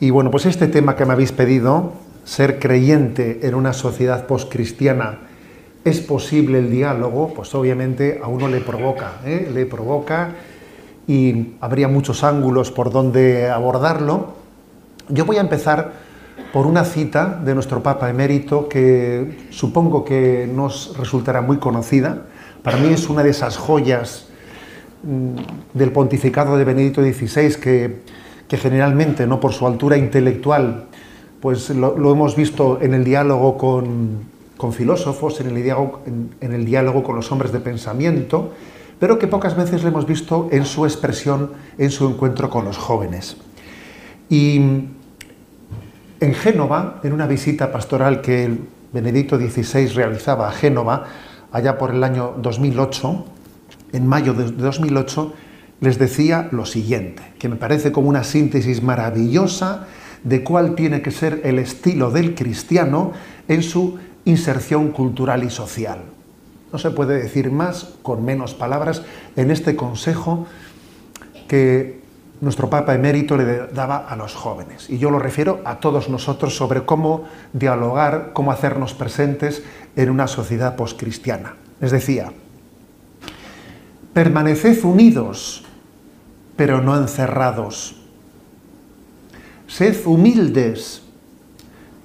Y bueno, pues este tema que me habéis pedido, ser creyente en una sociedad postcristiana, ¿es posible el diálogo? Pues obviamente a uno le provoca, ¿eh? le provoca y habría muchos ángulos por donde abordarlo. Yo voy a empezar por una cita de nuestro Papa emérito que supongo que nos resultará muy conocida. Para mí es una de esas joyas mm, del pontificado de Benedicto XVI que, que generalmente, no por su altura intelectual, pues lo, hemos visto en el diálogo con, filósofos, en el, diálogo, con los hombres de pensamiento, pero que pocas veces lo hemos visto en su expresión, en su encuentro con los jóvenes. Y en Génova, en una visita pastoral que Benedicto XVI realizaba a Génova, allá por el año 2008, en mayo de 2008, les decía lo siguiente, que me parece como una síntesis maravillosa de cuál tiene que ser el estilo del cristiano en su inserción cultural y social. No se puede decir más con menos palabras en este consejo que nuestro Papa emérito le daba a los jóvenes. Y yo lo refiero a todos nosotros sobre cómo dialogar, cómo hacernos presentes en una sociedad poscristiana. Les decía, permaneced unidos, pero no encerrados. Sed humildes,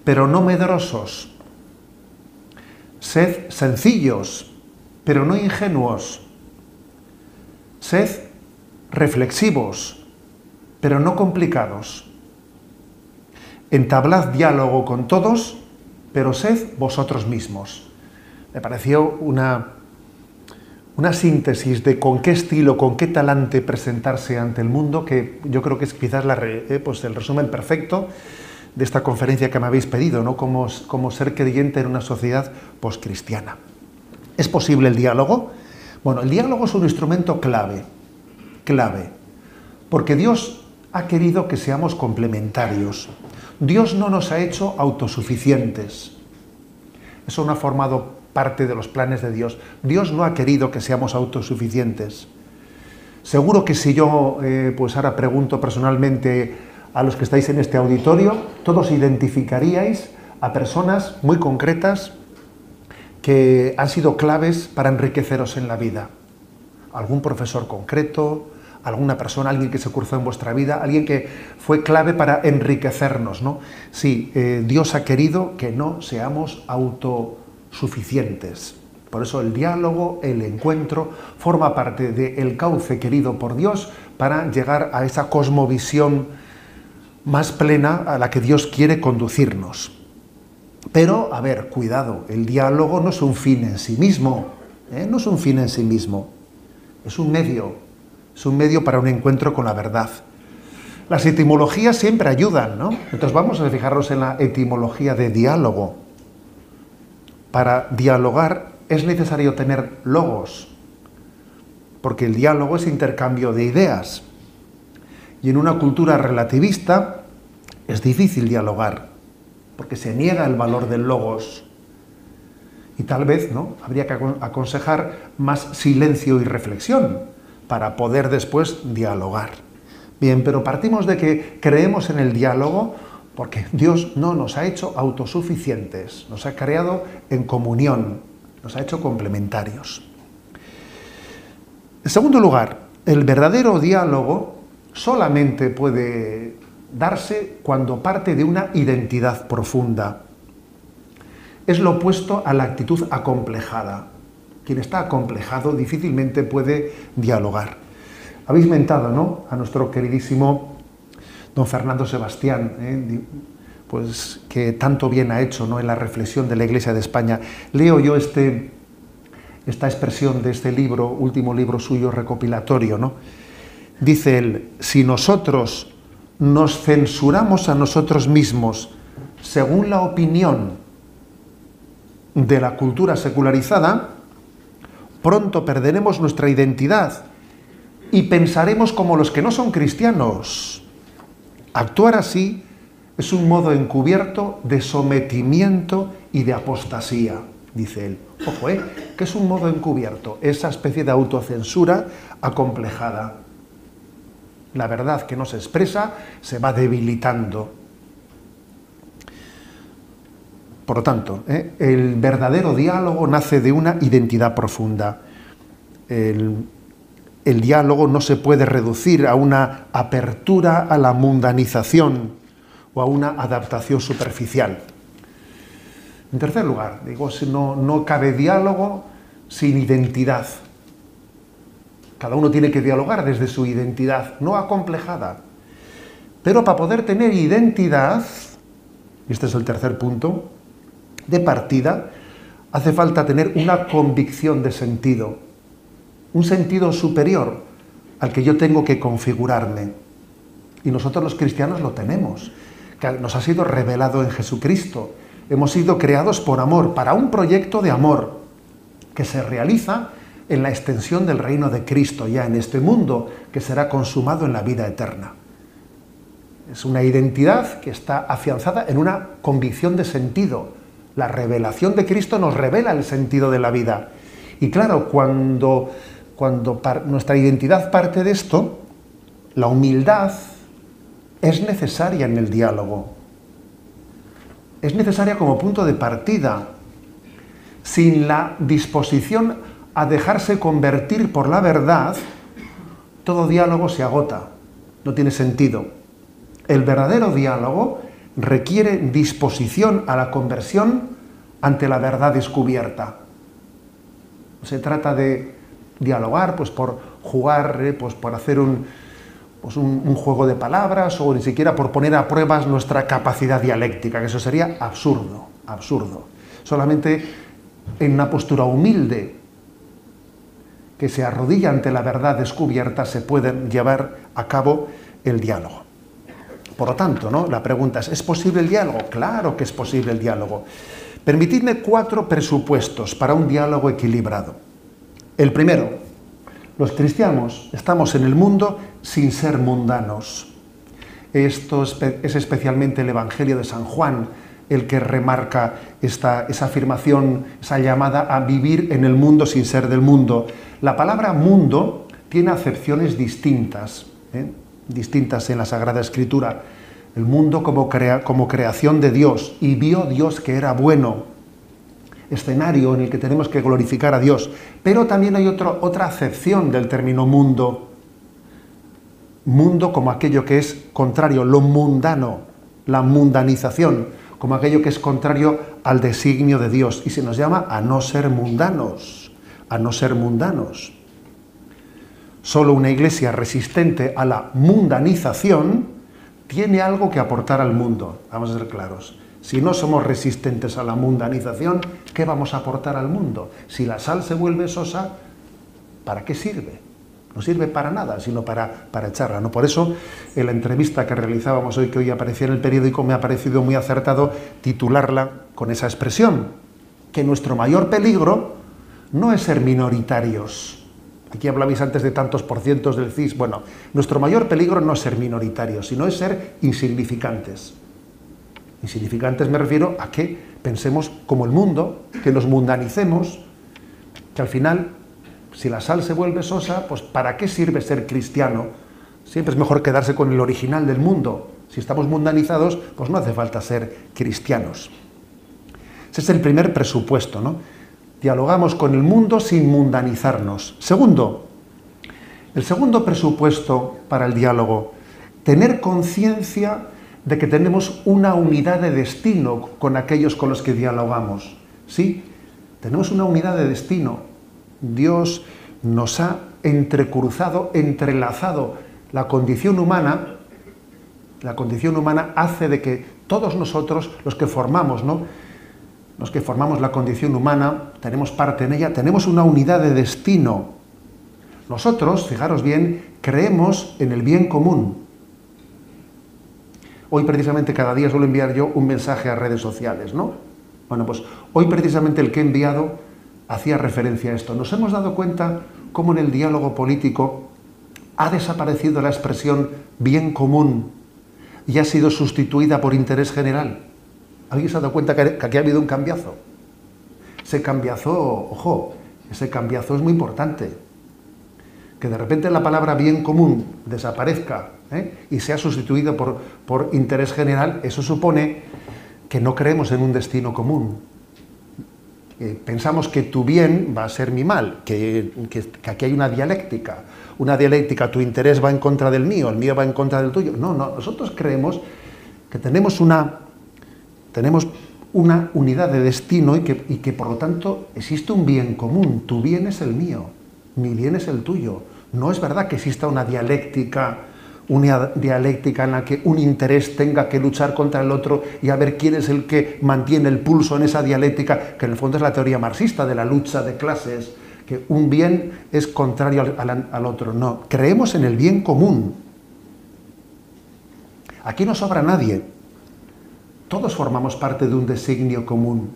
pero no medrosos. Sed sencillos, pero no ingenuos. Sed reflexivos, pero no complicados. Entablad diálogo con todos, pero sed vosotros mismos. Me pareció una, una síntesis de con qué estilo, con qué talante presentarse ante el mundo, que yo creo que es quizás la, eh, pues el resumen perfecto de esta conferencia que me habéis pedido, ¿no? Cómo, cómo ser creyente en una sociedad poscristiana. ¿Es posible el diálogo? Bueno, el diálogo es un instrumento clave, clave, porque Dios ha querido que seamos complementarios. Dios no nos ha hecho autosuficientes. Eso no ha formado parte de los planes de Dios. Dios no ha querido que seamos autosuficientes. Seguro que si yo, eh, pues ahora pregunto personalmente a los que estáis en este auditorio, todos identificaríais a personas muy concretas que han sido claves para enriqueceros en la vida. Algún profesor concreto, alguna persona, alguien que se cruzó en vuestra vida, alguien que fue clave para enriquecernos, ¿no? Sí, eh, Dios ha querido que no seamos autosuficientes. Por eso el diálogo, el encuentro, forma parte del cauce querido por Dios para llegar a esa cosmovisión más plena a la que Dios quiere conducirnos. Pero, a ver, cuidado, el diálogo no es un fin en sí mismo, ¿eh? no es un fin en sí mismo, es un medio es un medio para un encuentro con la verdad. Las etimologías siempre ayudan, ¿no? Entonces vamos a fijarnos en la etimología de diálogo. Para dialogar es necesario tener logos, porque el diálogo es intercambio de ideas. Y en una cultura relativista es difícil dialogar, porque se niega el valor del logos. Y tal vez ¿no? habría que aconsejar más silencio y reflexión, para poder después dialogar. Bien, pero partimos de que creemos en el diálogo porque Dios no nos ha hecho autosuficientes, nos ha creado en comunión, nos ha hecho complementarios. En segundo lugar, el verdadero diálogo solamente puede darse cuando parte de una identidad profunda. Es lo opuesto a la actitud acomplejada quien está acomplejado difícilmente puede dialogar. Habéis mentado, ¿no? A nuestro queridísimo don Fernando Sebastián, ¿eh? pues que tanto bien ha hecho ¿no? en la reflexión de la Iglesia de España. Leo yo este, esta expresión de este libro, último libro suyo recopilatorio, ¿no? Dice él, si nosotros nos censuramos a nosotros mismos según la opinión de la cultura secularizada, pronto perderemos nuestra identidad y pensaremos como los que no son cristianos. Actuar así es un modo encubierto de sometimiento y de apostasía, dice él. Ojo, ¿eh? que es un modo encubierto, esa especie de autocensura acomplejada. La verdad que no se expresa se va debilitando. Por lo tanto, eh, el verdadero diálogo nace de una identidad profunda. El, el diálogo no se puede reducir a una apertura a la mundanización o a una adaptación superficial. En tercer lugar, digo, no, no cabe diálogo sin identidad. Cada uno tiene que dialogar desde su identidad, no acomplejada. Pero para poder tener identidad, y este es el tercer punto, de partida, hace falta tener una convicción de sentido, un sentido superior al que yo tengo que configurarme. Y nosotros los cristianos lo tenemos, que nos ha sido revelado en Jesucristo. Hemos sido creados por amor, para un proyecto de amor que se realiza en la extensión del reino de Cristo ya en este mundo, que será consumado en la vida eterna. Es una identidad que está afianzada en una convicción de sentido, la revelación de Cristo nos revela el sentido de la vida. Y claro, cuando, cuando nuestra identidad parte de esto, la humildad es necesaria en el diálogo. Es necesaria como punto de partida. Sin la disposición a dejarse convertir por la verdad, todo diálogo se agota, no tiene sentido. El verdadero diálogo requiere disposición a la conversión ante la verdad descubierta. Se trata de dialogar pues, por jugar, eh, pues, por hacer pues, un, un, juego de palabras o ni siquiera por poner a pruebas nuestra capacidad dialéctica, que eso sería absurdo, absurdo. Solamente en una postura humilde que se arrodilla ante la verdad descubierta se puede llevar a cabo el diálogo. Por lo tanto, ¿no? la pregunta es, ¿es posible el diálogo? Claro que es posible el diálogo. Permitidme cuatro presupuestos para un diálogo equilibrado. El primero, los cristianos estamos en el mundo sin ser mundanos. Esto es especialmente el Evangelio de San Juan el que remarca esta, esa afirmación, esa llamada a vivir en el mundo sin ser del mundo. La palabra mundo tiene acepciones distintas. ¿eh? distintas en la Sagrada Escritura. El mundo como, como creación de Dios y vio Dios que era bueno, escenario en el que tenemos que glorificar a Dios. Pero también hay otra acepción del término mundo. Mundo como aquello que es contrario, lo mundano, la mundanización, como aquello que es contrario al designio de Dios. Y se nos llama a no ser mundanos, a no ser mundanos. Solo una iglesia resistente a la mundanización tiene algo que aportar al mundo. Vamos a ser claros. Si no somos resistentes a la mundanización, ¿qué vamos a aportar al mundo? Si la sal se vuelve sosa, ¿para qué sirve? No sirve para nada, sino para, para echarla. ¿no? Por eso, en la entrevista que realizábamos hoy, que hoy aparecía en el periódico, me ha parecido muy acertado titularla con esa expresión, que nuestro mayor peligro no es ser minoritarios, Aquí hablabais antes de tantos por cientos del CIS. Bueno, nuestro mayor peligro no es ser minoritarios, sino es ser insignificantes. Insignificantes me refiero a que pensemos como el mundo, que nos mundanicemos, que al final, si la sal se vuelve sosa, pues ¿para qué sirve ser cristiano? Siempre es mejor quedarse con el original del mundo. Si estamos mundanizados, pues no hace falta ser cristianos. Ese es el primer presupuesto, ¿no? dialogamos con el mundo sin mundanizarnos. Segundo, el segundo presupuesto para el diálogo, tener conciencia de que tenemos una unidad de destino con aquellos con los que dialogamos. Sí, tenemos una unidad de destino. Dios nos ha entrecruzado, entrelazado la condición humana. La condición humana hace de que todos nosotros, los que formamos, ¿no? los que formamos la condición humana, tenemos parte en ella, tenemos una unidad de destino. Nosotros, fijaros bien, creemos en el bien común. Hoy precisamente cada día suelo enviar yo un mensaje a redes sociales, ¿no? Bueno, pues hoy precisamente el que he enviado hacía referencia a esto. Nos hemos dado cuenta cómo en el diálogo político ha desaparecido la expresión bien común y ha sido sustituida por interés general. ¿Alguien se ha dado cuenta que aquí ha habido un cambiazo? Ese cambiazo, ojo, ese cambiazo es muy importante. Que de repente la palabra bien común desaparezca ¿eh? y sea sustituida por, por interés general, eso supone que no creemos en un destino común. Eh, pensamos que tu bien va a ser mi mal, que, aquí hay una dialéctica. Una dialéctica, tu interés va en contra del mío, el mío va en contra del tuyo. No, no, nosotros creemos que tenemos una, tenemos una unidad de destino y que, y que por lo tanto existe un bien común. Tu bien es el mío, mi bien es el tuyo. No es verdad que exista una dialéctica una dialéctica en la que un interés tenga que luchar contra el otro y a ver quién es el que mantiene el pulso en esa dialéctica, que en el fondo es la teoría marxista de la lucha de clases, que un bien es contrario al, otro. No, creemos en el bien común. Aquí no sobra nadie. Todos formamos parte de un designio común.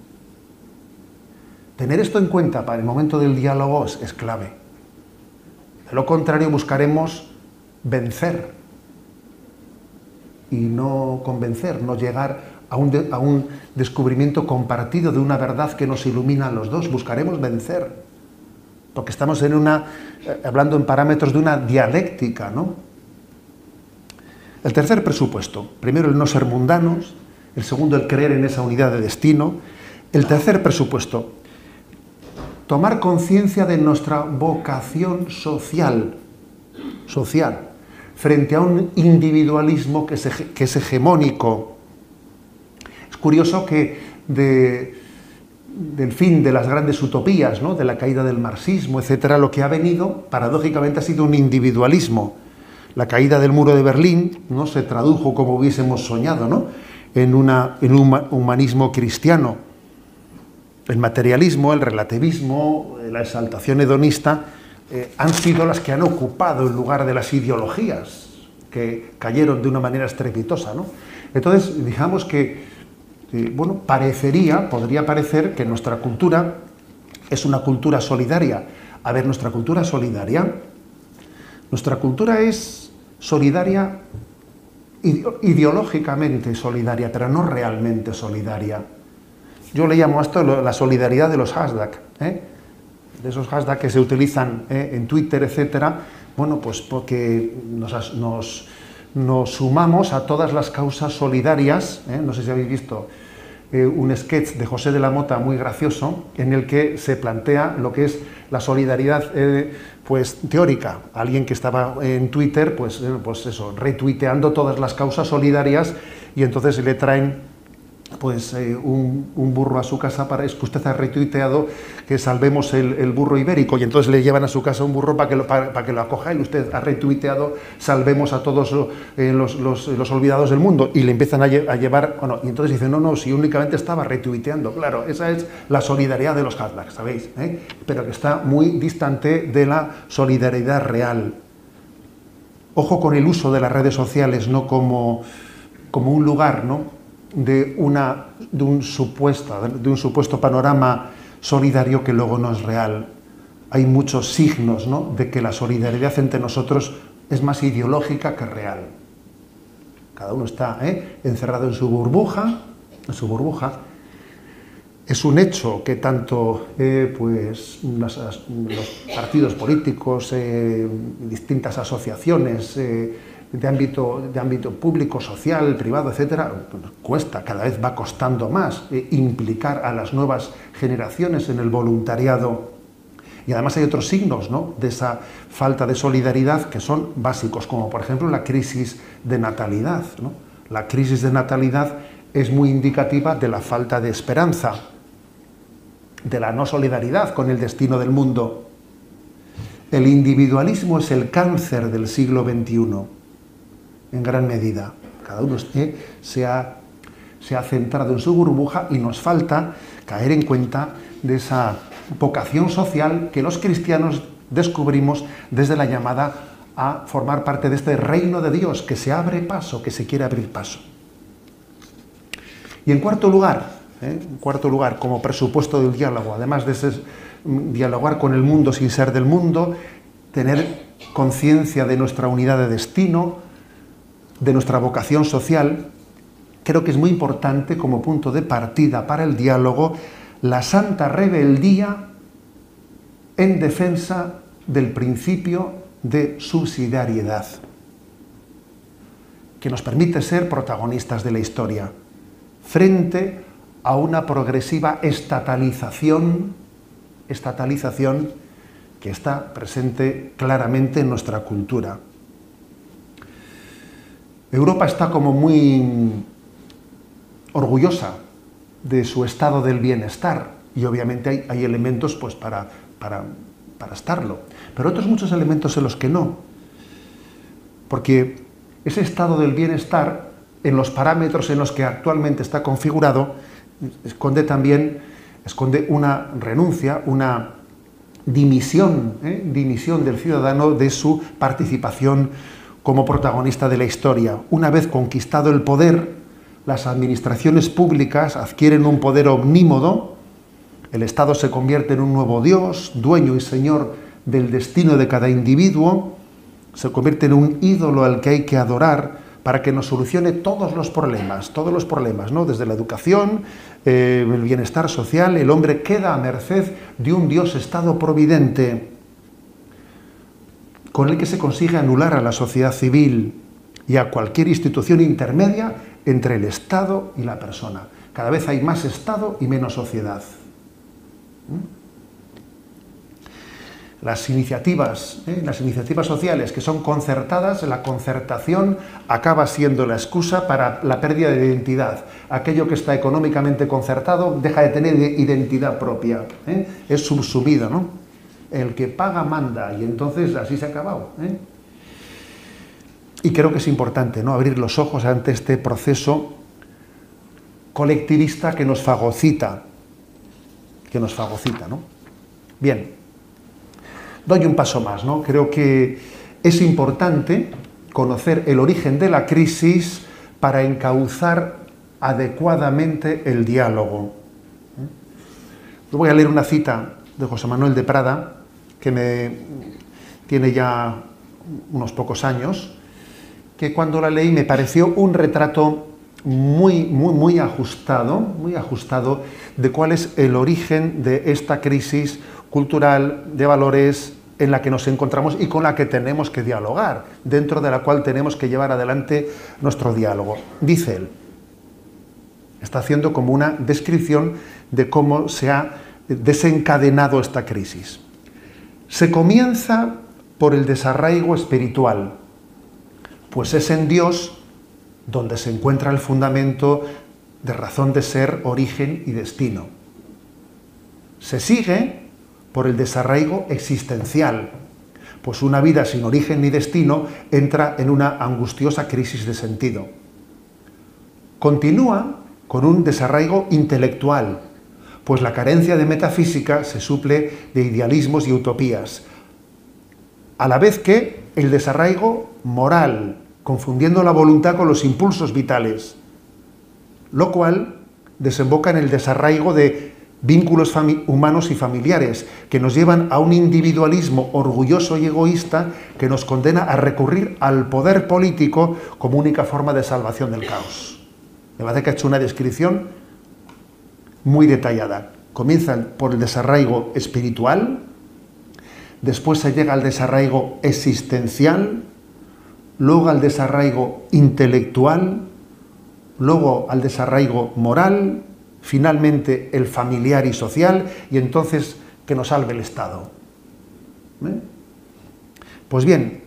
Tener esto en cuenta para el momento del diálogo es clave. De lo contrario, buscaremos vencer y no convencer, no llegar a un, descubrimiento compartido de una verdad que nos ilumina a los dos. Buscaremos vencer, porque estamos en una, eh, hablando en parámetros de una dialéctica. ¿no? El tercer presupuesto, primero el no ser mundanos, el segundo el creer en esa unidad de destino, el tercer presupuesto, tomar conciencia de nuestra vocación social, social frente a un individualismo que es, hegemónico. Es curioso que del fin de las grandes utopías, ¿no? de la caída del marxismo, etcétera, lo que ha venido, paradójicamente, ha sido un individualismo. La caída del muro de Berlín no se tradujo como hubiésemos soñado, ¿no? en, una, en un humanismo cristiano. El materialismo, el relativismo, la exaltación hedonista eh, han sido las que han ocupado el lugar de las ideologías que cayeron de una manera estrepitosa. ¿no? Entonces, digamos que, eh, bueno, parecería, podría parecer que nuestra cultura es una cultura solidaria. A ver, nuestra cultura solidaria, nuestra cultura es solidaria, ideológicamente solidaria, pero no realmente solidaria. Yo le llamo a esto la solidaridad de los hashtags. ¿eh? de esos hashtags que se utilizan eh, en Twitter, etcétera, bueno, pues porque nos, sumamos a todas las causas solidarias, eh, no sé si habéis visto un sketch de José de la Mota muy gracioso, en el que se plantea lo que es la solidaridad pues, teórica. Alguien que estaba en Twitter, pues, pues eso, retuiteando todas las causas solidarias y entonces le traen pues eh, un, burro a su casa para es que usted ha retuiteado que salvemos el, burro ibérico y entonces le llevan a su casa un burro para que lo, para, que lo acoja y usted ha retuiteado salvemos a todos eh, los, olvidados del mundo y le empiezan a, llevar, bueno, y entonces dice no, no, si únicamente estaba retuiteando, claro, esa es la solidaridad de los hashtags, ¿sabéis? ¿Eh? Pero que está muy distante de la solidaridad real. Ojo con el uso de las redes sociales, no como, como un lugar, ¿no? De, una, de, un supuesto, de un supuesto panorama solidario que luego no es real. Hay muchos signos de que la solidaridad entre nosotros es más ideológica que real. Cada uno está ¿eh? encerrado en su burbuja, en su burbuja. Es un hecho que tanto eh, pues, los partidos políticos, eh, distintas asociaciones, de ámbito, de ámbito público, social, privado, etcétera, cuesta, cada vez va costando más eh, implicar a las nuevas generaciones en el voluntariado. Y además hay otros signos de esa falta de solidaridad que son básicos, como por ejemplo la crisis de natalidad. La crisis de natalidad es muy indicativa de la falta de esperanza, de la no solidaridad con el destino del mundo. El individualismo es el cáncer del siglo XXI en gran medida. Cada uno se, ha, se ha centrado en su burbuja y nos falta caer en cuenta de esa vocación social que los cristianos descubrimos desde la llamada a formar parte de este reino de Dios que se abre paso, que se quiere abrir paso. Y en cuarto lugar, ¿eh? en cuarto lugar, como presupuesto del diálogo, además de ese, mm, dialogar con el mundo sin ser del mundo, tener conciencia de nuestra unidad de destino, de nuestra vocación social, creo que es muy importante como punto de partida para el diálogo la santa rebeldía en defensa del principio de subsidiariedad, que nos permite ser protagonistas de la historia. frente a una progresiva estatalización, estatalización que está presente claramente en nuestra cultura. Europa está como muy orgullosa de su estado del bienestar y obviamente hay, elementos pues, para, para, para estarlo, pero otros muchos elementos en los que no. Porque ese estado del bienestar, en los parámetros en los que actualmente está configurado, esconde también esconde una renuncia, una dimisión, ¿eh? dimisión del ciudadano de su participación como protagonista de la historia. Una vez conquistado el poder, las administraciones públicas adquieren un poder omnímodo, el Estado se convierte en un nuevo Dios, dueño y señor del destino de cada individuo, se convierte en un ídolo al que hay que adorar para que nos solucione todos los problemas, todos los problemas, ¿no? Desde la educación, eh, el bienestar social, el hombre queda a merced de un Dios Estado providente con el que se consigue anular a la sociedad civil y a cualquier institución intermedia entre el Estado y la persona. Cada vez hay más Estado y menos sociedad. ¿Mm? Las iniciativas, ¿eh? las iniciativas sociales que son concertadas, la concertación acaba siendo la excusa para la pérdida de identidad. Aquello que está económicamente concertado deja de tener identidad propia, ¿eh? es subsumido, ¿no? El que paga manda y entonces así se ha acabado. ¿eh? Y creo que es importante ¿no? abrir los ojos ante este proceso colectivista que nos fagocita, que nos fagocita, ¿no? Bien, doy un paso más, ¿no? Creo que es importante conocer el origen de la crisis para encauzar adecuadamente el diálogo. ¿Eh? Voy a leer una cita de José Manuel de Prada, que me tiene ya unos pocos años, que cuando la leí me pareció un retrato muy, muy, muy ajustado, muy ajustado de cuál es el origen de esta crisis cultural de valores en la que nos encontramos y con la que tenemos que dialogar, dentro de la cual tenemos que llevar adelante nuestro diálogo. Dice él, está haciendo como una descripción de cómo se ha desencadenado esta crisis. Se comienza por el desarraigo espiritual, pues es en Dios donde se encuentra el fundamento de razón de ser, origen y destino. Se sigue por el desarraigo existencial, pues una vida sin origen ni destino entra en una angustiosa crisis de sentido. Continúa con un desarraigo intelectual, pues la carencia de metafísica se suple de idealismos y utopías, a la vez que el desarraigo moral, confundiendo la voluntad con los impulsos vitales, lo cual desemboca en el desarraigo de vínculos humanos y familiares que nos llevan a un individualismo orgulloso y egoísta que nos condena a recurrir al poder político como única forma de salvación del caos. Me parece que ha hecho una descripción muy detallada. Comienzan por el desarraigo espiritual, después se llega al desarraigo existencial, luego al desarraigo intelectual, luego al desarraigo moral, finalmente el familiar y social, y entonces que nos salve el Estado. ¿Eh? Pues bien,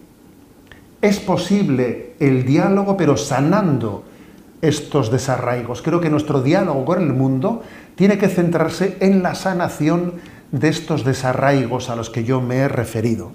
es posible el diálogo, pero sanando estos desarraigos. Creo que nuestro diálogo con el mundo tiene que centrarse en la sanación de estos desarraigos a los que yo me he referido.